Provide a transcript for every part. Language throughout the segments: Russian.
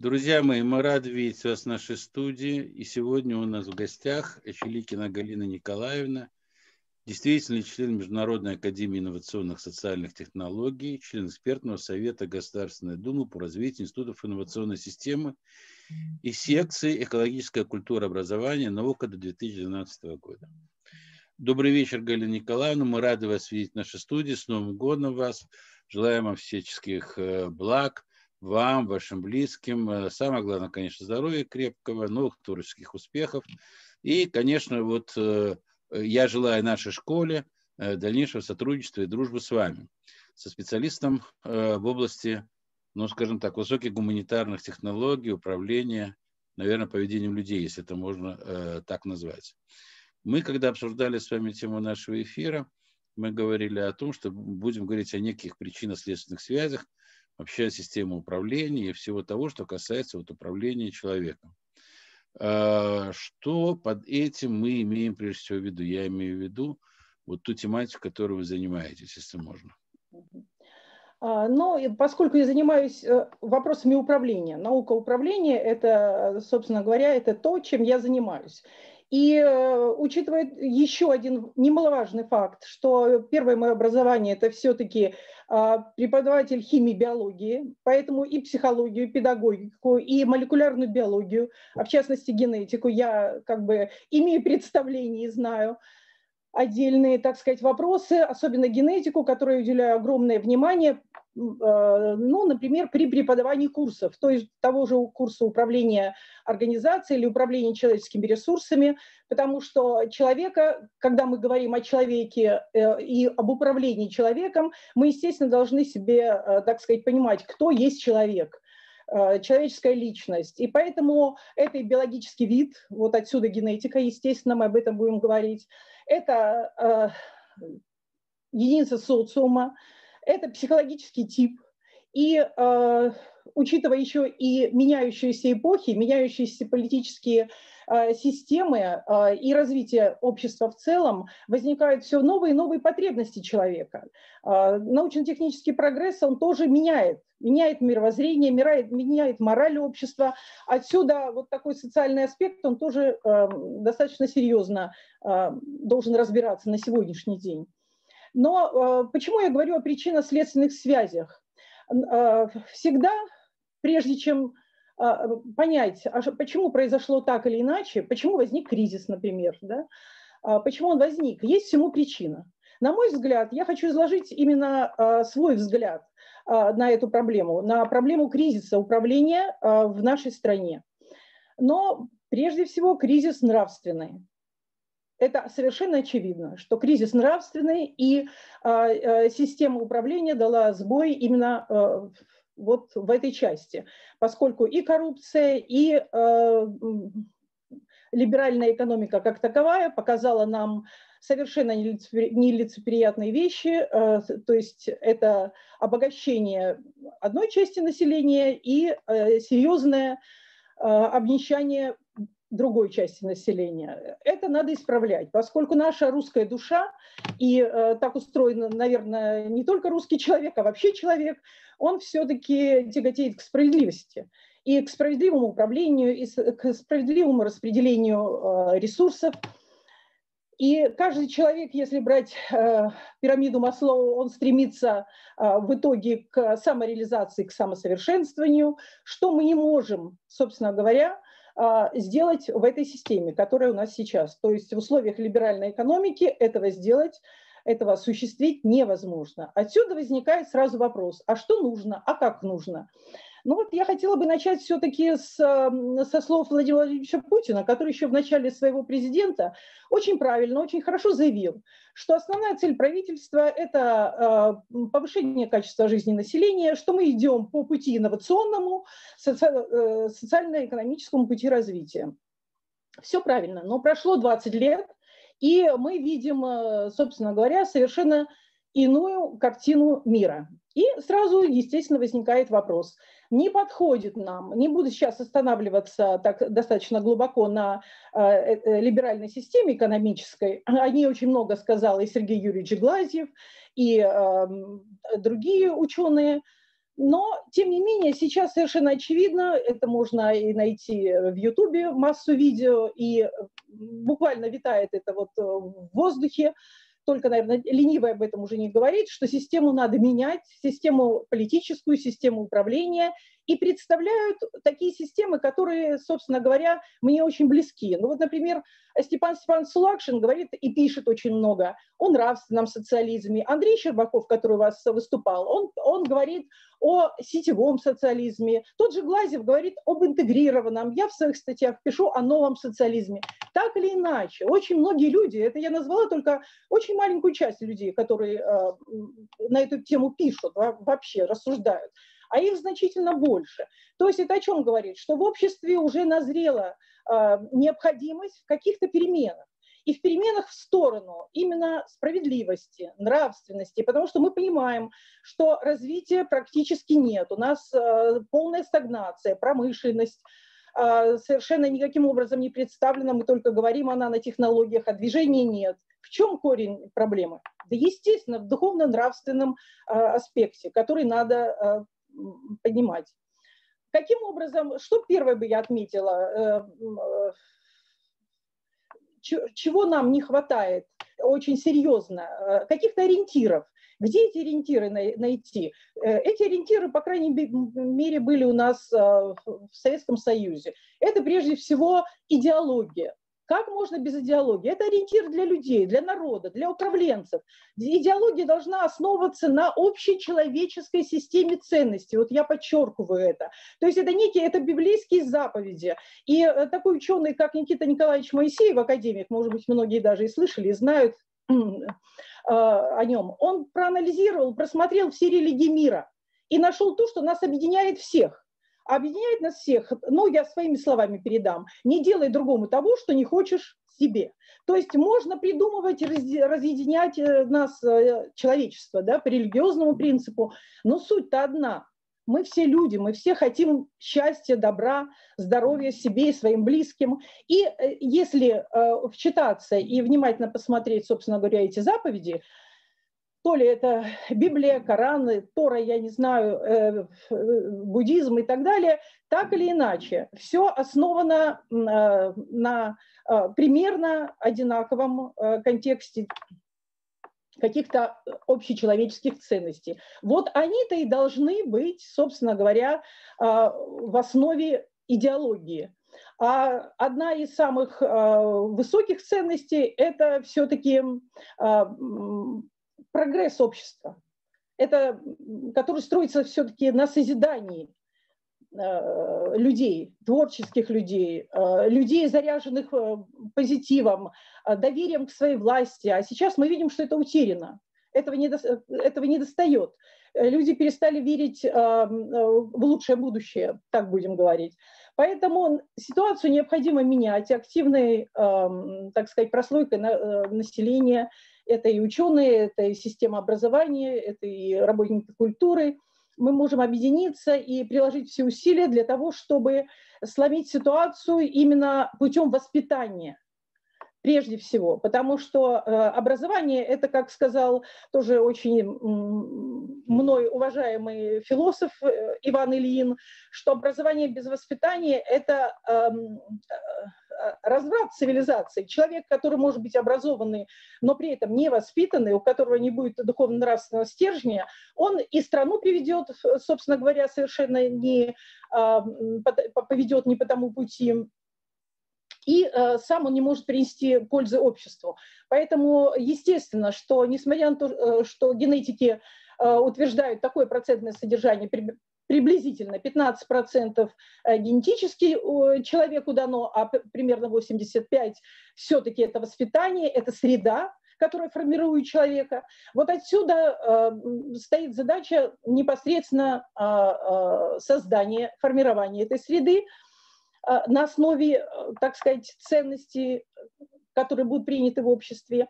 Друзья мои, мы рады видеть вас в нашей студии. И сегодня у нас в гостях Челикина Галина Николаевна, действительно член Международной академии инновационных социальных технологий, член экспертного совета Государственной Думы по развитию институтов инновационной системы и секции «Экологическая культура образования. Наука» до 2012 года. Добрый вечер, Галина Николаевна. Мы рады вас видеть в нашей студии. С Новым годом вас. Желаем вам всяческих э, благ, вам, вашим близким. Э, самое главное, конечно, здоровья крепкого, новых творческих успехов. И, конечно, вот э, я желаю нашей школе э, дальнейшего сотрудничества и дружбы с вами, со специалистом в области, ну, скажем так, высоких гуманитарных технологий, управления, наверное, поведением людей, если это можно так назвать. Мы, когда обсуждали с вами тему нашего эфира, мы говорили о том, что будем говорить о неких причинно-следственных связях вообще системы управления и всего того, что касается вот управления человеком. А, что под этим мы имеем прежде всего в виду? Я имею в виду вот ту тематику, которой вы занимаетесь, если можно. А, но поскольку я занимаюсь э, вопросами управления, наука управления – это, собственно говоря, это то, чем я занимаюсь. И э, учитывая еще один немаловажный факт, что первое мое образование – это все-таки а, преподаватель химии, биологии, поэтому и психологию, и педагогику, и молекулярную биологию, а в частности генетику, я как бы имею представление и знаю отдельные, так сказать, вопросы, особенно генетику, которой уделяю огромное внимание, Э, ну, например, при преподавании курсов, то есть того же курса управления организацией или управления человеческими ресурсами, потому что человека, когда мы говорим о человеке э, и об управлении человеком, мы, естественно, должны себе, э, так сказать, понимать, кто есть человек человеческая личность. И поэтому это и биологический вид, вот отсюда генетика, естественно, мы об этом будем говорить. Это э, единица социума, это психологический тип. И э, учитывая еще и меняющиеся эпохи, меняющиеся политические э, системы э, и развитие общества в целом, возникают все новые и новые потребности человека. Э, научно-технический прогресс, он тоже меняет, меняет мировоззрение, меняет, меняет мораль общества. Отсюда вот такой социальный аспект, он тоже э, достаточно серьезно э, должен разбираться на сегодняшний день. Но э, почему я говорю о причинно-следственных связях? Э, всегда, прежде чем э, понять, а почему произошло так или иначе, почему возник кризис, например, да? почему он возник, есть всему причина. На мой взгляд, я хочу изложить именно свой взгляд на эту проблему, на проблему кризиса управления в нашей стране. Но прежде всего кризис нравственный это совершенно очевидно, что кризис нравственный и э, система управления дала сбой именно э, вот в этой части, поскольку и коррупция, и либеральная экономика как таковая показала нам совершенно нелицеприятные вещи, то есть это обогащение одной части населения и серьезное обнищание другой части населения. Это надо исправлять, поскольку наша русская душа, и э, так устроен, наверное, не только русский человек, а вообще человек, он все-таки тяготеет к справедливости и к справедливому управлению, и к справедливому распределению э, ресурсов. И каждый человек, если брать э, пирамиду Маслоу, он стремится э, в итоге к самореализации, к самосовершенствованию, что мы не можем, собственно говоря, сделать в этой системе, которая у нас сейчас. То есть в условиях либеральной экономики этого сделать, этого осуществить невозможно. Отсюда возникает сразу вопрос, а что нужно, а как нужно? Ну вот я хотела бы начать все-таки с, со слов Владимира Владимировича Путина, который еще в начале своего президента очень правильно, очень хорошо заявил, что основная цель правительства – это э, повышение качества жизни населения, что мы идем по пути инновационному, соци э, социально-экономическому пути развития. Все правильно, но прошло 20 лет, и мы видим, э, собственно говоря, совершенно иную картину мира. И сразу, естественно, возникает вопрос, не подходит нам, не буду сейчас останавливаться так достаточно глубоко на э, э, либеральной системе экономической, о ней очень много сказал и Сергей Юрьевич Глазьев, и э, другие ученые, Но, тем не менее, сейчас совершенно очевидно, это можно и найти в Ютубе массу видео, и буквально витает это вот в воздухе, только, наверное, ленивый об этом уже не говорит, что систему надо менять, систему политическую, систему управления, и представляют такие системы, которые, собственно говоря, мне очень близки. Ну вот, например, Степан Степан Сулакшин говорит и пишет очень много о нравственном социализме. Андрей Щербаков, который у вас выступал, он, он говорит о сетевом социализме. Тот же Глазев говорит об интегрированном. Я в своих статьях пишу о новом социализме. Так или иначе, очень многие люди, это я назвала только очень маленькую часть людей, которые э, на эту тему пишут, вообще рассуждают а их значительно больше. То есть это о чем говорит? Что в обществе уже назрела э, необходимость в каких-то переменах. И в переменах в сторону именно справедливости, нравственности, потому что мы понимаем, что развития практически нет. У нас э, полная стагнация, промышленность, э, совершенно никаким образом не представлена, мы только говорим о нанотехнологиях, а движения нет. В чем корень проблемы? Да, естественно, в духовно-нравственном аспекте, который надо понимать. Каким образом, что первое бы я отметила, э, э, чего нам не хватает очень серьезно, э, каких-то ориентиров. Где эти ориентиры найти? Эти ориентиры, по крайней мере, были у нас в Советском Союзе. Это прежде всего идеология. Как можно без идеологии? Это ориентир для людей, для народа, для управленцев. Идеология должна основываться на общей человеческой системе ценностей. Вот я подчеркиваю это. То есть это некие, это библейские заповеди. И э, такой ученый, как Никита Николаевич Моисеев, академик, может быть, многие даже и слышали, знают э, о нем. Он проанализировал, просмотрел все религии мира и нашел то, что нас объединяет всех объединяет нас всех, ну, я своими словами передам, не делай другому того, что не хочешь себе. То есть можно придумывать, разъединять э, нас, э, человечество, да, по религиозному принципу, но суть-то одна. Мы все люди, мы все хотим счастья, добра, здоровья себе и своим близким. И э, если вчитаться и внимательно посмотреть, собственно говоря, эти заповеди, то ли это Библия, Коран, Тора, я не знаю, э, э, буддизм и так далее, так или иначе, все основано э, на примерно одинаковом контексте каких-то общечеловеческих ценностей. Вот они-то и должны быть, собственно говоря, в основе идеологии. А одна из самых высоких ценностей – это все-таки прогресс общества, это, который строится все-таки на созидании э, людей, творческих людей, э, людей, заряженных э, позитивом, доверием к своей власти. А сейчас мы видим, что это утеряно. Этого не, этого не достает. Люди перестали верить в лучшее будущее, так будем говорить. Поэтому ситуацию необходимо менять активной, так сказать, прослойкой населения, это и ученые, это и система образования, это и работники культуры. Мы можем объединиться и приложить все усилия для того, чтобы сломить ситуацию именно путем воспитания прежде всего, потому что э, образование – это, как сказал тоже очень мной уважаемый философ э, Иван Ильин, что образование без воспитания – это эм, Э, разврат цивилизации. Человек, который может быть образованный, но при этом не воспитанный, у которого не будет духовно-нравственного стержня, он и страну приведет, собственно говоря, совершенно не а, поведет не по тому пути, и э, сам он не может принести пользы обществу. Поэтому естественно, что несмотря на то, э, что генетики утверждают такое процентное содержание приблизительно 15% э, генетически человеку дано, а примерно 85% все-таки это воспитание, это среда, которая формирует человека. Вот отсюда э, стоит задача непосредственно э, создания, формирования этой среды э, на основе, э, так сказать, ценностей, которые будут приняты в обществе.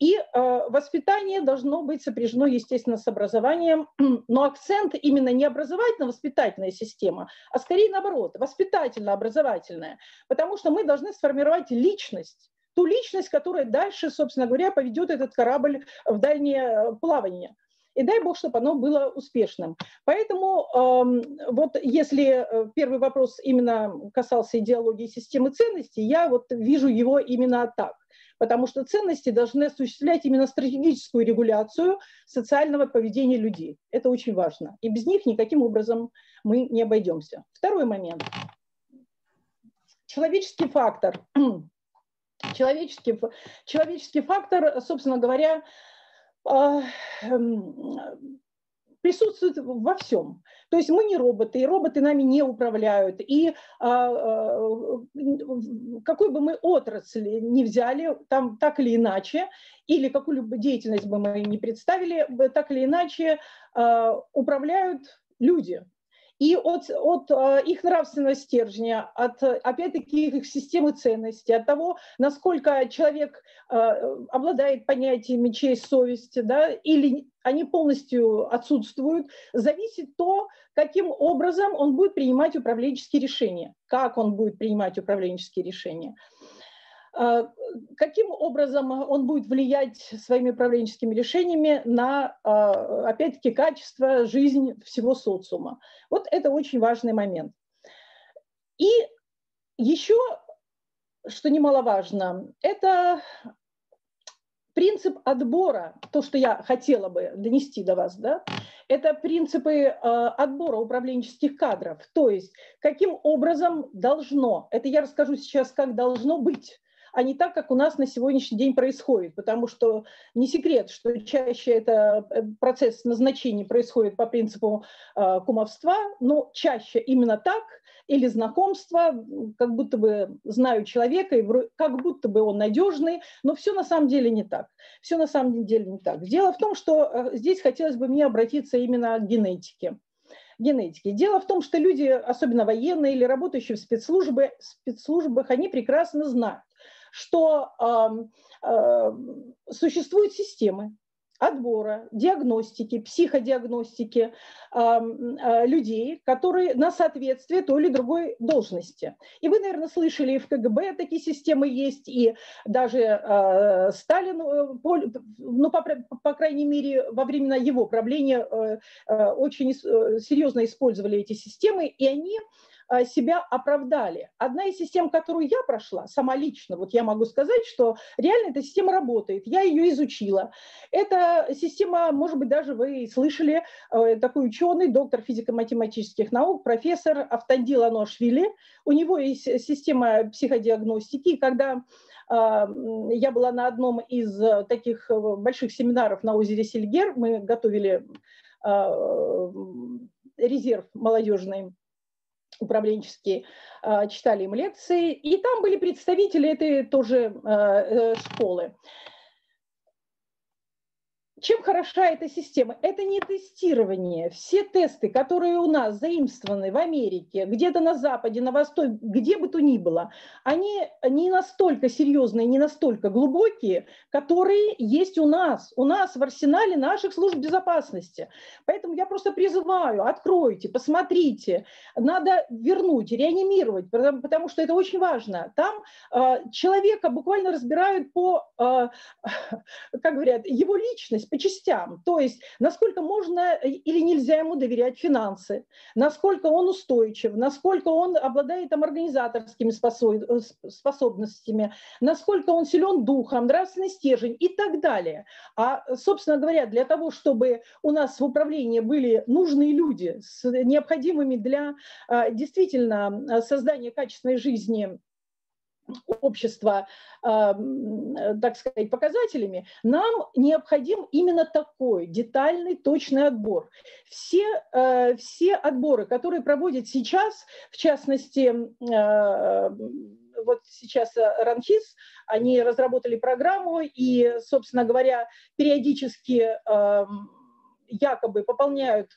И э, воспитание должно быть сопряжено, естественно, с образованием, но акцент именно не образовательно-воспитательная система, а скорее наоборот, воспитательно-образовательная, потому что мы должны сформировать личность, ту личность, которая дальше, собственно говоря, поведет этот корабль в дальнее плавание. И дай бог, чтобы оно было успешным. Поэтому э, вот если э, первый вопрос именно касался идеологии системы ценностей, я вот вижу его именно так потому что ценности должны осуществлять именно стратегическую регуляцию социального поведения людей. Это очень важно. И без них никаким образом мы не обойдемся. Второй момент. Человеческий фактор. Человеческий, человеческий фактор, собственно говоря, а, эм, присутствует во всем. То есть мы не роботы, и роботы нами не управляют. И а, а, какой бы мы отрасль не взяли, там так или иначе, или какую-либо деятельность бы мы не представили, так или иначе а, управляют люди и от, от э, их нравственного стержня, от, опять-таки, их системы ценностей, от того, насколько человек э, обладает понятиями честь, совесть, да, или они полностью отсутствуют, зависит то, каким образом он будет принимать управленческие решения, как он будет принимать управленческие решения. А, каким образом он будет влиять своими управленческими решениями на, а, опять-таки, качество жизни всего социума? Вот это очень важный момент. И еще, что немаловажно, это принцип отбора, то, что я хотела бы донести до вас, да, это принципы э, отбора управленческих кадров. То есть, каким образом должно, это я расскажу сейчас, как должно быть а не так, как у нас на сегодняшний день происходит, потому что не секрет, что чаще это э, процесс назначения происходит по принципу э, кумовства, но чаще именно так, или знакомство, как будто бы знаю человека, и как будто бы он надежный, но все на самом деле не так. Все на самом деле не так. Дело в том, что э, здесь хотелось бы мне обратиться именно к генетике генетики. Дело в том, что люди, особенно военные или работающие в спецслужбы, спецслужбах, они прекрасно знают, что э, существуют системы отбора, диагностики, психодиагностики э, людей, которые на соответствие той или другой должности. И вы, наверное, слышали, и в КГБ такие системы есть, и даже э, Сталин, э, по, ну, по, по крайней мере, во времена его правления э, э, очень э, серьезно использовали эти системы, и они а, себя оправдали. Одна из систем, которую я прошла, сама лично, вот я могу сказать, что реально эта система работает, я ее изучила. Эта система, может быть, даже вы слышали, э, такой ученый, доктор физико-математических наук, профессор Автандил Аношвили, у него есть система психодиагностики, когда а, я была на одном из таких э, больших семинаров на озере Сильгер, мы готовили резерв молодежный управленческие, а, читали им лекции, и там были представители этой тоже а, э, школы. Чем хороша эта система? Это не тестирование. Все тесты, которые у нас заимствованы в Америке, где-то на Западе, на Востоке, где бы то ни было, они не настолько серьезные, не настолько глубокие, которые есть у нас. У нас в арсенале наших служб безопасности. Поэтому я просто призываю, откройте, посмотрите. Надо вернуть, реанимировать, потому, потому что это очень важно. Там э, человека буквально разбирают по, э, как говорят, его личность, по частям. То есть, насколько можно э, или нельзя ему доверять финансы, насколько он устойчив, насколько он обладает там организаторскими э, способностями, насколько он силен духом, нравственный стержень и так далее. А, собственно говоря, для того, чтобы у нас в управлении были нужные люди с необходимыми для э, действительно создания качественной жизни общества, а, так сказать, показателями, нам необходим именно такой детальный, точный отбор. Все, э, все отборы, которые проводят сейчас, в частности, а, вот сейчас Ранхис, они разработали программу и, собственно говоря, периодически якобы пополняют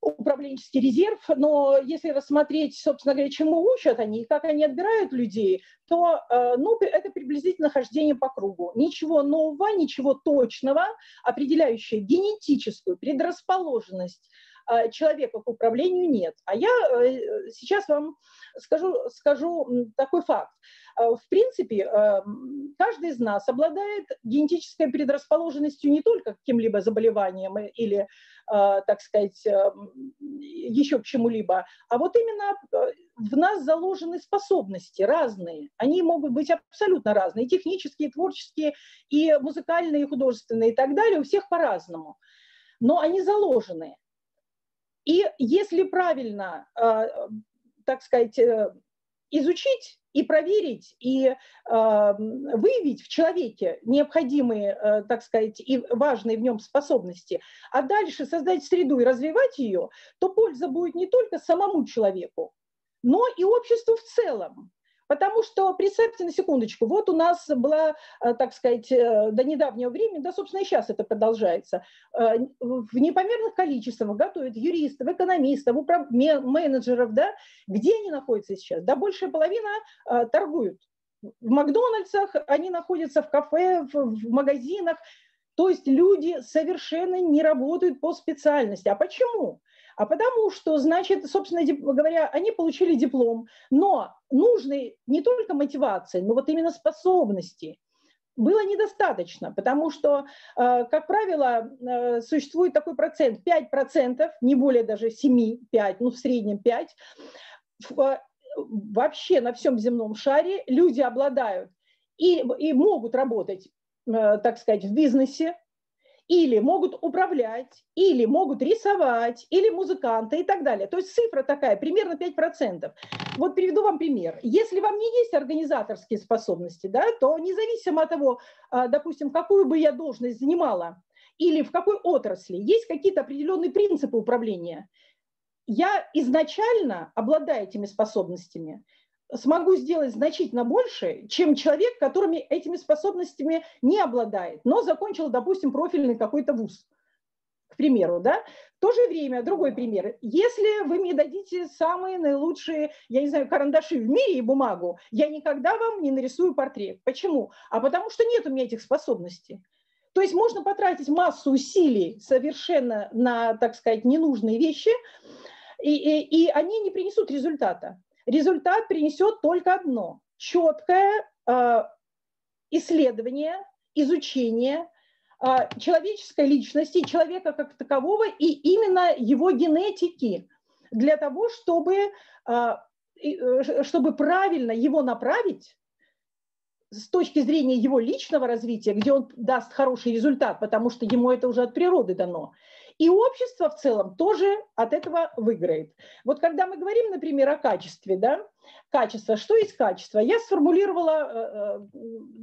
управленческий резерв, но если рассмотреть, собственно говоря, чему учат они и как они отбирают людей, то э, ну, это приблизительно хождение по кругу. Ничего нового, ничего точного, определяющего генетическую предрасположенность человека к управлению нет. А я сейчас вам скажу, скажу такой факт. В принципе, каждый из нас обладает генетической предрасположенностью не только к каким-либо заболеваниям или, так сказать, еще к чему-либо, а вот именно в нас заложены способности разные. Они могут быть абсолютно разные, технические, творческие, и музыкальные, и художественные, и так далее, у всех по-разному. Но они заложены. И если правильно, э, так сказать, э, изучить и проверить, и э, выявить в человеке необходимые, так сказать, и важные в нем способности, а дальше создать среду и развивать ее, то польза будет не только самому человеку, но и обществу в целом. Потому что, представьте на секундочку, вот у нас была, э, так сказать, э, до недавнего времени, да, собственно, и сейчас это продолжается, э, в непомерных количествах готовят юристов, экономистов, управ... менеджеров, да, где они находятся сейчас? Да, большая половина торгуют. В Макдональдсах, они находятся в кафе, в магазинах, то есть люди совершенно не работают по специальности. А почему? А потому что, значит, собственно говоря, они получили диплом, но нужны не только мотивации, но вот именно способности. Было недостаточно, потому что, э, как правило, э, существует такой процент, 5%, не более даже 7, 5, ну в среднем 5, э, вообще на всем земном шаре люди обладают и, и могут работать, так сказать, в бизнесе, или могут управлять, или могут рисовать, или музыканты и так далее. То есть цифра такая, примерно 5%. Вот приведу вам пример. Если вам не есть организаторские способности, да, то независимо от того, а, допустим, какую бы я должность занимала, или в какой отрасли, есть какие-то определенные принципы управления. Я изначально, обладая этими способностями, смогу сделать значительно больше, чем человек, которыми этими способностями не обладает, но закончил, допустим, профильный какой-то вуз, к примеру, да. В то же время, другой пример, если вы мне дадите самые наилучшие, я не знаю, карандаши в мире и бумагу, я никогда вам не нарисую портрет. Почему? А потому что нет у меня этих способностей. То есть можно потратить массу усилий совершенно на, так сказать, ненужные вещи, и, и, и они не принесут результата результат принесет только одно – четкое э, исследование, изучение э, человеческой личности, человека как такового и именно его генетики для того, чтобы, э, чтобы правильно его направить с точки зрения его личного развития, где он даст хороший результат, потому что ему это уже от природы дано, и общество в целом тоже от этого выиграет. Вот когда мы говорим, например, о качестве, да, качество, что есть качество? Я сформулировала, э,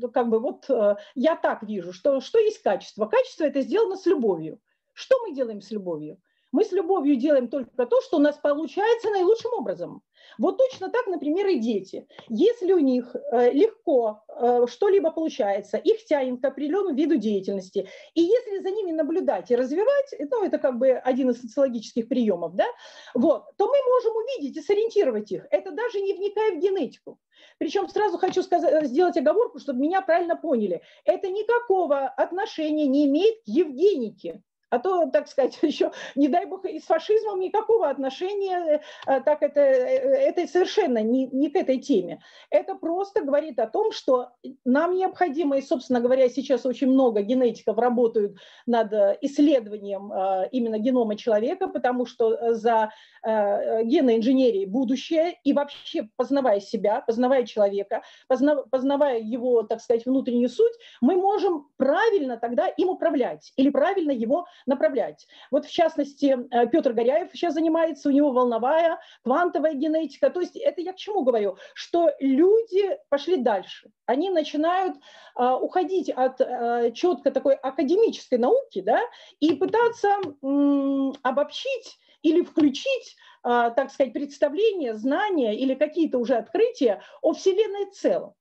э, как бы вот э, я так вижу, что, что есть качество. Качество – это сделано с любовью. Что мы делаем с любовью? Мы с любовью делаем только то, что у нас получается наилучшим образом. Вот точно так, например, и дети. Если у них э, легко э, что-либо получается, их тянет к определенному виду деятельности, и если за ними наблюдать и развивать, ну, это как бы один из социологических приемов, да, вот, то мы можем увидеть и сориентировать их. Это даже не вникая в генетику. Причем сразу хочу сказать, сделать оговорку, чтобы меня правильно поняли. Это никакого отношения не имеет к Евгенике. А то, так сказать, еще, не дай бог, и с фашизмом никакого отношения, э, так это, э, это совершенно не, не к этой теме. Это просто говорит о том, что нам необходимо, и, собственно говоря, сейчас очень много генетиков работают над э, исследованием именно генома человека, потому что за генной инженерией будущее, и вообще познавая себя, познавая человека, познавая его, так сказать, внутреннюю суть, мы можем правильно тогда им управлять или правильно его направлять. Вот в частности, э, Петр Горяев сейчас занимается, у него волновая, квантовая генетика. То есть это я к чему говорю? Что люди пошли дальше. Они начинают а, уходить от а, четко такой академической науки да, и пытаться обобщить или включить, так сказать, представления, знания или какие-то уже открытия о Вселенной целом.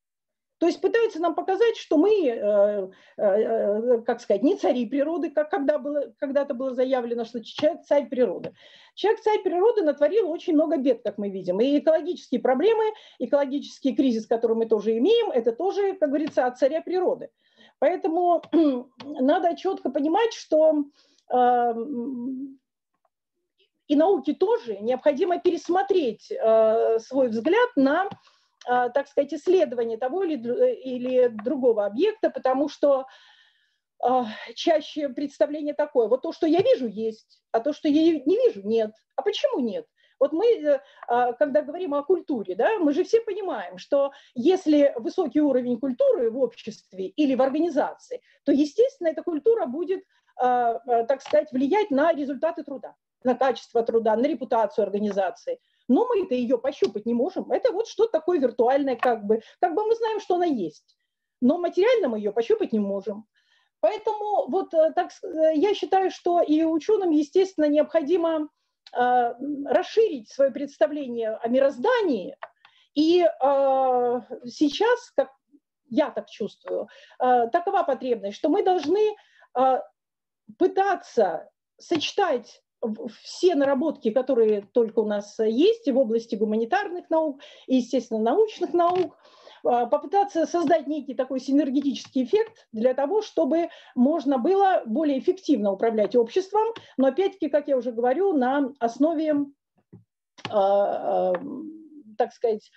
То есть пытаются нам показать, что мы, э, э, э, как сказать, не цари природы, как когда было, когда-то было заявлено, что человек царь природы. Человек царь природы натворил очень много бед, как мы видим. И экологические проблемы, экологический кризис, который мы тоже имеем, это тоже, как говорится, от царя природы. Поэтому надо четко понимать, что и науке тоже необходимо пересмотреть свой взгляд на, так сказать, исследование того или, или другого объекта, потому что э, чаще представление такое, вот то, что я вижу, есть, а то, что я не вижу, нет. А почему нет? Вот мы, э, а, когда говорим о культуре, да, мы же все понимаем, что если высокий уровень культуры в обществе или в организации, то, естественно, эта культура будет, а, а, так сказать, влиять на результаты труда, на качество труда, на репутацию организации. Но мы-то ее пощупать не можем. Это вот что-то такое виртуальное, как бы. Как бы мы знаем, что она есть. Но материально мы ее пощупать не можем. Поэтому вот э, так, э, я считаю, что и ученым, естественно, необходимо Э, расширить свое представление о мироздании. И сейчас, как я так чувствую, такова потребность, что мы должны пытаться сочетать все наработки, которые только у нас есть и в области гуманитарных наук, и, естественно, научных наук, а, попытаться создать некий такой синергетический эффект для того, чтобы можно было более эффективно управлять обществом, но опять-таки, как я уже говорю, на основе, а, а, так сказать,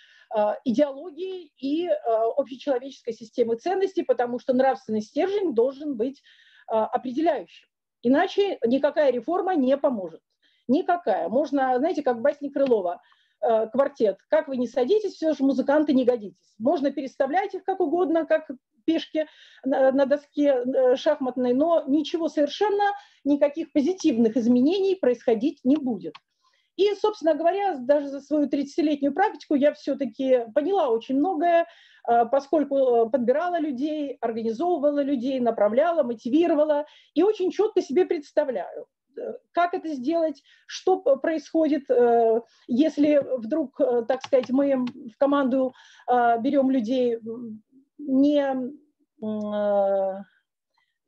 идеологии и общечеловеческой системы ценностей, потому что нравственный стержень должен быть определяющим. Иначе никакая реформа не поможет. Никакая. Можно, знаете, как в басне Крылова – Э, квартет. Как вы не садитесь, все же музыканты не годитесь. Можно переставлять их как угодно, как пешки на, на доске э, шахматной, но ничего совершенно, никаких позитивных изменений происходить не будет. И, собственно говоря, даже за свою 30-летнюю практику я все-таки поняла очень многое, поскольку подбирала людей, организовывала людей, направляла, мотивировала и очень четко себе представляю, как это сделать, что происходит, э, если вдруг, э, так сказать, мы в команду э, берем людей не,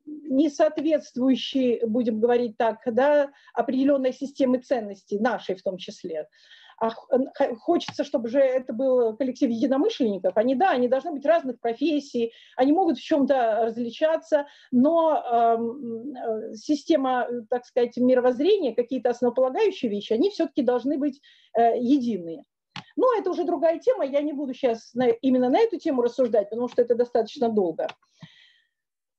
не соответствующие, будем говорить так, да, определенной системы ценностей, нашей в том числе а хочется, чтобы же это был коллектив единомышленников. Они, да, они должны быть разных профессий, они могут в чем-то различаться, но э, система, так сказать, мировоззрения, какие-то основополагающие вещи, они все-таки должны быть э, единые. Но это уже другая тема, я не буду сейчас на, именно на эту тему рассуждать, потому что это достаточно долго.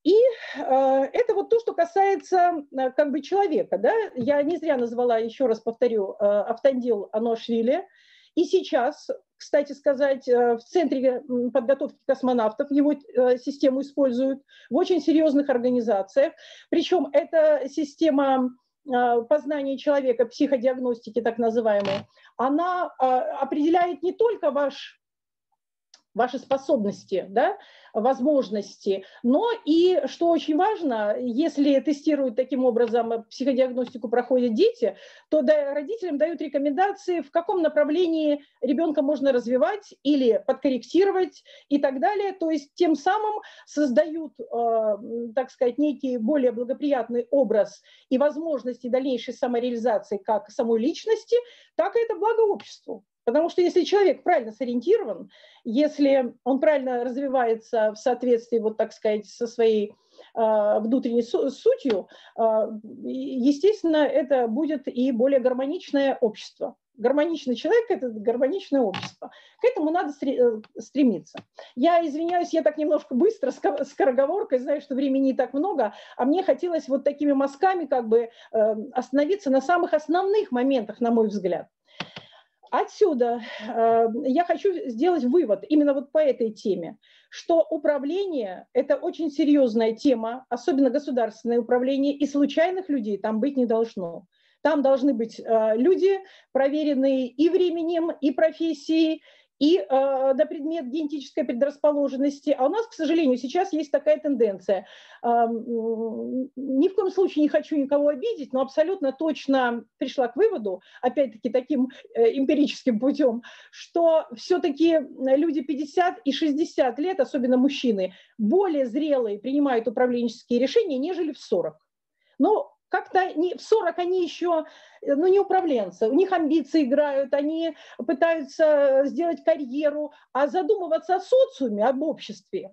И это вот то, что касается э, как бы человека. Да? Я не зря назвала, еще раз повторю, э, Автандил Аношвили. И сейчас, кстати сказать, э, в Центре подготовки космонавтов его э, систему используют в очень серьезных организациях. Причем эта система э, познания человека, психодиагностики так называемой, она э, определяет не только ваш ваши способности, да, возможности. Но и, что очень важно, если тестируют таким образом, психодиагностику проходят дети, то да, родителям дают рекомендации, в каком направлении ребенка можно развивать или подкорректировать и так далее. То есть тем самым создают, э, так сказать, некий более благоприятный образ и возможности дальнейшей самореализации как самой личности, так и это благо обществу. Потому что если человек правильно сориентирован, если он правильно развивается в соответствии, вот так сказать, со своей э, внутренней сутью, э, естественно, это будет и более гармоничное общество. Гармоничный человек – это гармоничное общество. К этому надо э, стремиться. Я извиняюсь, я так немножко быстро, с скороговоркой, знаю, что времени не так много, а мне хотелось вот такими мазками как бы остановиться на самых основных моментах, на мой взгляд. Отсюда э, я хочу сделать вывод именно вот по этой теме, что управление – это очень серьезная тема, особенно государственное управление, и случайных людей там быть не должно. Там должны быть э, люди, проверенные и временем, и профессией, и э, на предмет генетической предрасположенности. А у нас, к сожалению, сейчас есть такая тенденция. Э, ни в коем случае не хочу никого обидеть, но абсолютно точно пришла к выводу, опять-таки таким э, эмпирическим путем, что все-таки люди 50 и 60 лет, особенно мужчины, более зрелые принимают управленческие решения, нежели в 40. Но как-то не, в 40 они еще, э, ну, не управленцы, у них амбиции играют, они пытаются сделать карьеру, а задумываться о социуме, об обществе,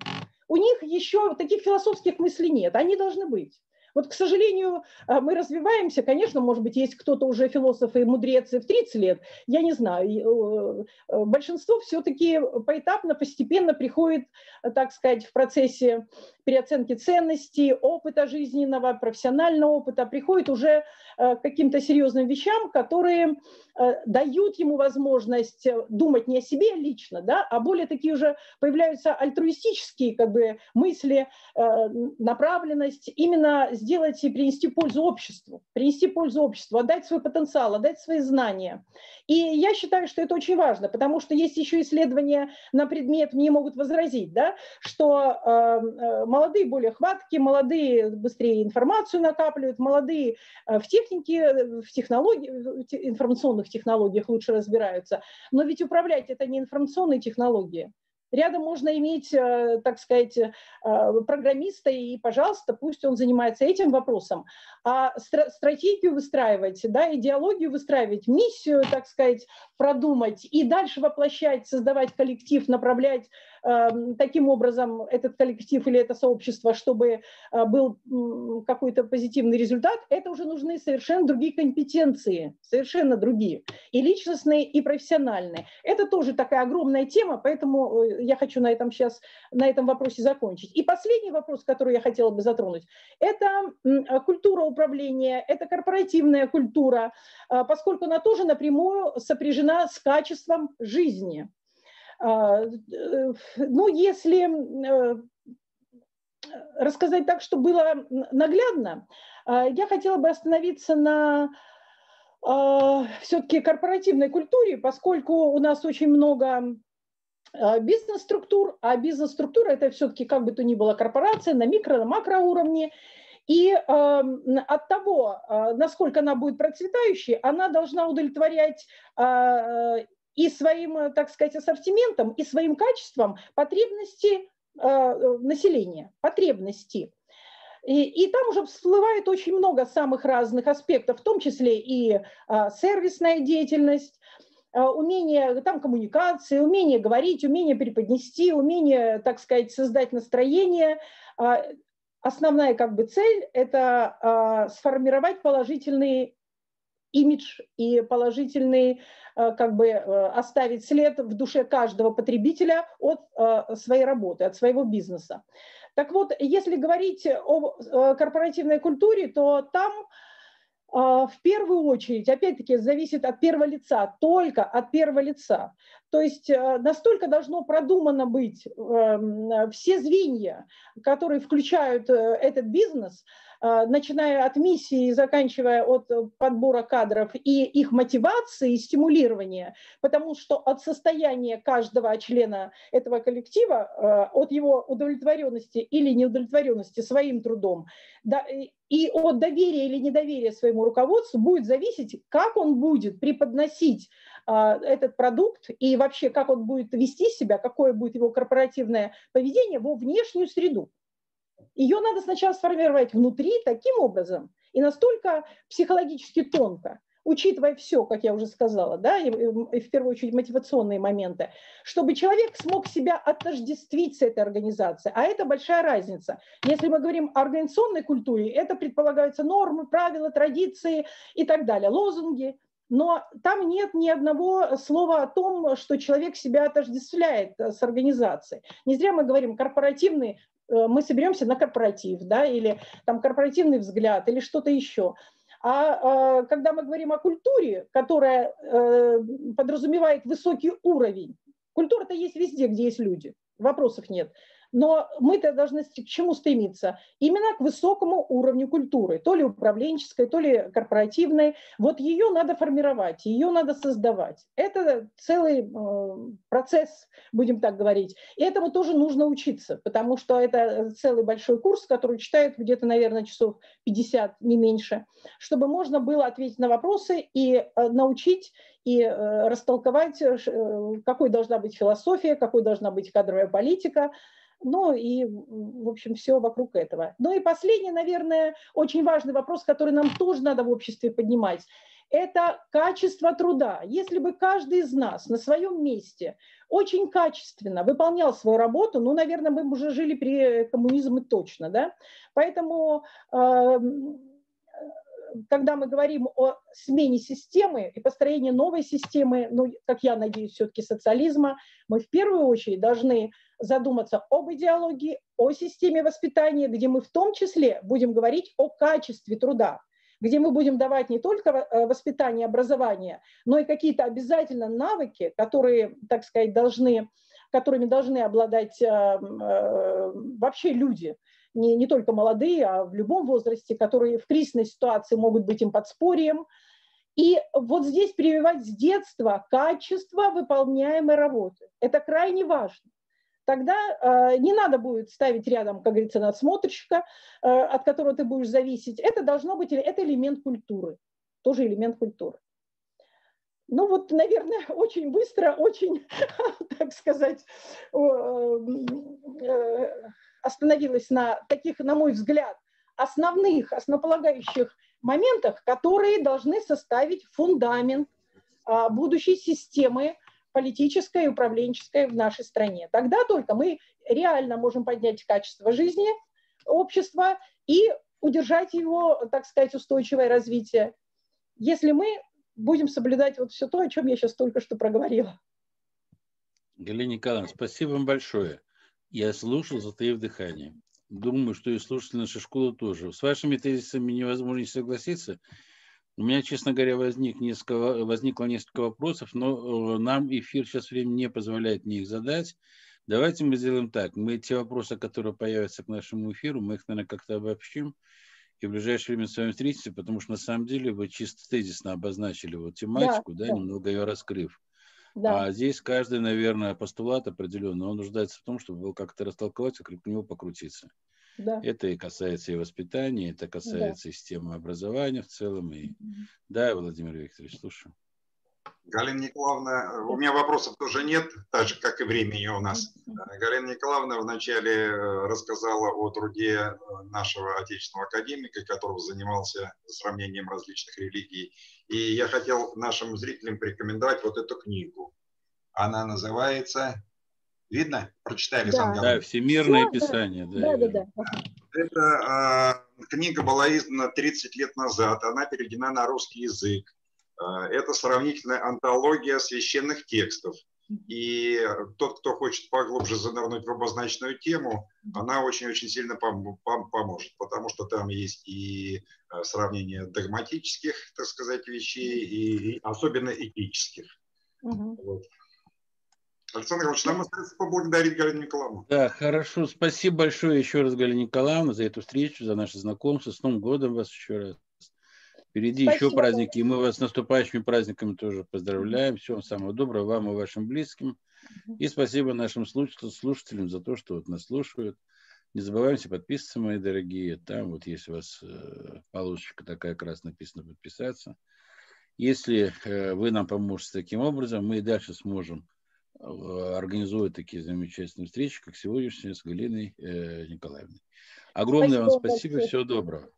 у них еще таких философских мыслей нет, они должны быть. Вот, к сожалению, а, мы развиваемся, конечно, может быть, есть кто-то уже философ и мудрец и в 30 лет, я не знаю. Э, э, большинство все-таки поэтапно, постепенно приходит, так сказать, в процессе переоценки ценностей, опыта жизненного, профессионального опыта, приходит уже э, к каким-то серьезным вещам, которые дают ему возможность думать не о себе лично, да, а более такие уже появляются альтруистические как бы, мысли, направленность именно сделать и принести пользу обществу, принести пользу обществу, отдать свой потенциал, отдать свои знания. И я считаю, что это очень важно, потому что есть еще исследования на предмет, мне могут возразить, да, что э, э молодые более хваткие, молодые быстрее информацию накапливают, молодые э, в технике, в технологии, в информационных технологиях лучше разбираются. Но ведь управлять это не информационные технологии, Рядом можно иметь, э, так сказать, э, программиста, и, пожалуйста, пусть он занимается этим вопросом. А стратегию выстраивать, да, идеологию выстраивать, миссию, так сказать, продумать и дальше воплощать, создавать коллектив, направлять Эм, таким образом этот коллектив или это сообщество, чтобы э, был какой-то позитивный результат, это уже нужны совершенно другие компетенции, совершенно другие, и личностные, и профессиональные. Это тоже такая огромная тема, поэтому э, я хочу на этом сейчас, на этом вопросе закончить. И последний вопрос, который я хотела бы затронуть, это культура управления, это корпоративная культура, э, поскольку она тоже напрямую сопряжена с качеством жизни. А, э, ну, если э, рассказать так, что было наглядно, а, я хотела бы остановиться на а, все-таки корпоративной культуре, поскольку у нас очень много бизнес-структур, а бизнес-структура это все-таки как бы то ни было корпорация на микро, на макроуровне, и э, от того, насколько она будет процветающей, она должна удовлетворять э, и своим, э, так сказать, ассортиментом, и своим качеством потребности э, населения, потребности. И, и там уже всплывает очень много самых разных аспектов, в том числе и э, сервисная деятельность, э, умение там коммуникации, умение говорить, умение преподнести, умение, так сказать, создать настроение. Э, основная как бы цель – это э, сформировать положительный имидж и положительный, э, как бы э, оставить след в душе каждого потребителя от э, своей работы, от своего бизнеса. Так вот, если говорить о корпоративной культуре, то там в первую очередь, опять-таки, зависит от первого лица, только от первого лица. То есть настолько должно продумано быть эм, все звенья, которые включают этот бизнес – Э, начиная от миссии заканчивая от э, подбора кадров и их мотивации и стимулирования, потому что от состояния каждого члена этого коллектива, э, от его удовлетворенности или неудовлетворенности своим трудом, и от доверия или недоверия своему руководству будет зависеть, как он будет преподносить этот продукт и вообще как он будет вести себя, какое будет его корпоративное поведение во внешнюю среду. Ее надо сначала сформировать внутри таким образом и настолько психологически тонко, учитывая все, как я уже сказала, да, и, и в первую очередь мотивационные моменты, чтобы человек смог себя отождествить с этой организацией. А это большая разница. Если мы говорим о организационной культуре, это предполагаются нормы, правила, традиции и так далее, лозунги. Но там нет ни одного слова о том, что человек себя отождествляет с организацией. Не зря мы говорим корпоративный Э, мы соберемся на корпоратив, да, или там корпоративный взгляд, или что-то еще. А, а когда мы говорим о культуре, которая э, подразумевает высокий уровень, культура-то есть везде, где есть люди, вопросов нет. Но мы-то должны к чему стремиться? Именно к высокому уровню культуры, то ли управленческой, то ли корпоративной. Вот ее надо формировать, ее надо создавать. Это целый э, процесс, будем так говорить. И этому тоже нужно учиться, потому что это целый большой курс, который читают где-то, наверное, часов 50, не меньше, чтобы можно было ответить на вопросы и э, научить и э, растолковать, какой должна быть философия, какой должна быть кадровая политика, Ну и, в общем, все вокруг этого. Ну и последний, наверное, очень важный вопрос, который нам тоже надо в обществе поднимать это качество труда. Если бы каждый из нас на своем месте очень качественно выполнял свою работу, ну, наверное, мы бы уже жили при коммунизме точно, да. Поэтому, эм, когда мы говорим о смене системы и построении новой системы, ну, как я надеюсь, все-таки социализма, мы в первую очередь должны задуматься об идеологии, о системе воспитания, где мы в том числе будем говорить о качестве труда где мы будем давать не только э, воспитание, образование, но и какие-то обязательно навыки, которые, так сказать, должны, которыми должны обладать э, э, вообще люди, не, не только молодые, а в любом возрасте, которые в кризисной ситуации могут быть им подспорьем. И вот здесь прививать с детства качество выполняемой работы. Это крайне важно тогда э, не надо будет ставить рядом, как говорится, надсмотрщика, э, от которого ты будешь зависеть. Это должно быть, это элемент культуры, тоже элемент культуры. Ну вот, наверное, очень быстро, очень, так сказать, э, остановилась на таких, на мой взгляд, основных, основополагающих моментах, которые должны составить фундамент а, будущей системы политическое и управленческое в нашей стране. Тогда только мы реально можем поднять качество жизни общества и удержать его, так сказать, устойчивое развитие, если мы будем соблюдать вот все то, о чем я сейчас только что проговорила. Галина Николаевна, спасибо вам большое. Я слушал, затаив дыхание. Думаю, что и слушатели нашей школы тоже. С вашими тезисами невозможно не согласиться. У меня, честно говоря, возник несколько, возникло несколько вопросов, но э, нам эфир сейчас время не позволяет мне их задать. Давайте мы сделаем так. Мы те вопросы, которые появятся к нашему эфиру, мы их, наверное, как-то обобщим и в ближайшее время с вами встретимся, потому что на самом деле вы чисто тезисно обозначили вот тематику, да, да, да. немного ее раскрыв. Да. А здесь каждый, наверное, постулат определенный, он нуждается в том, чтобы был как-то растолковать, вокруг него покрутиться. Да. Это и касается и воспитания, это касается да. и системы образования в целом. И... Да, Владимир Викторович, слушаю. Галина Николаевна, у меня вопросов тоже нет, так же, как и времени у нас. Галина Николаевна вначале э, рассказала о труде э, нашего отечественного академика, который занимался сравнением различных религий. И я хотел нашим зрителям порекомендовать вот эту книгу. Она называется Видно? Прочитали да. Да, всемирное Все, писание. Да, да, да. да. Эта э, книга была издана 30 лет назад, она переведена на русский язык. Э, это сравнительная антология священных текстов. И тот, кто хочет поглубже занырнуть в обозначенную тему, она очень-очень сильно пом- пом- поможет, потому что там есть и э, сравнение догматических, так сказать, вещей, и, и особенно этических. Угу. Вот. Александр Иванович, нам остается поблагодарить Галину Николаевну. Да, хорошо. Спасибо большое еще раз, Галина Николаевна, за эту встречу, за наше знакомство. С Новым годом вас еще раз. Впереди Спасибо. еще праздники, и мы вас с наступающими праздниками тоже поздравляем. Всего самого доброго вам и вашим близким. И спасибо нашим слушателям за то, что вот нас слушают. Не забывайте подписываться, мои дорогие. Там вот есть у вас э, полосочка такая красная написано подписаться. Если э, вы нам поможете таким образом, мы и дальше сможем Э, организует такие замечательные встречи, как сегодняшняя с Галиной Николаевной. Огромное спасибо вам спасибо, большое. всего доброго.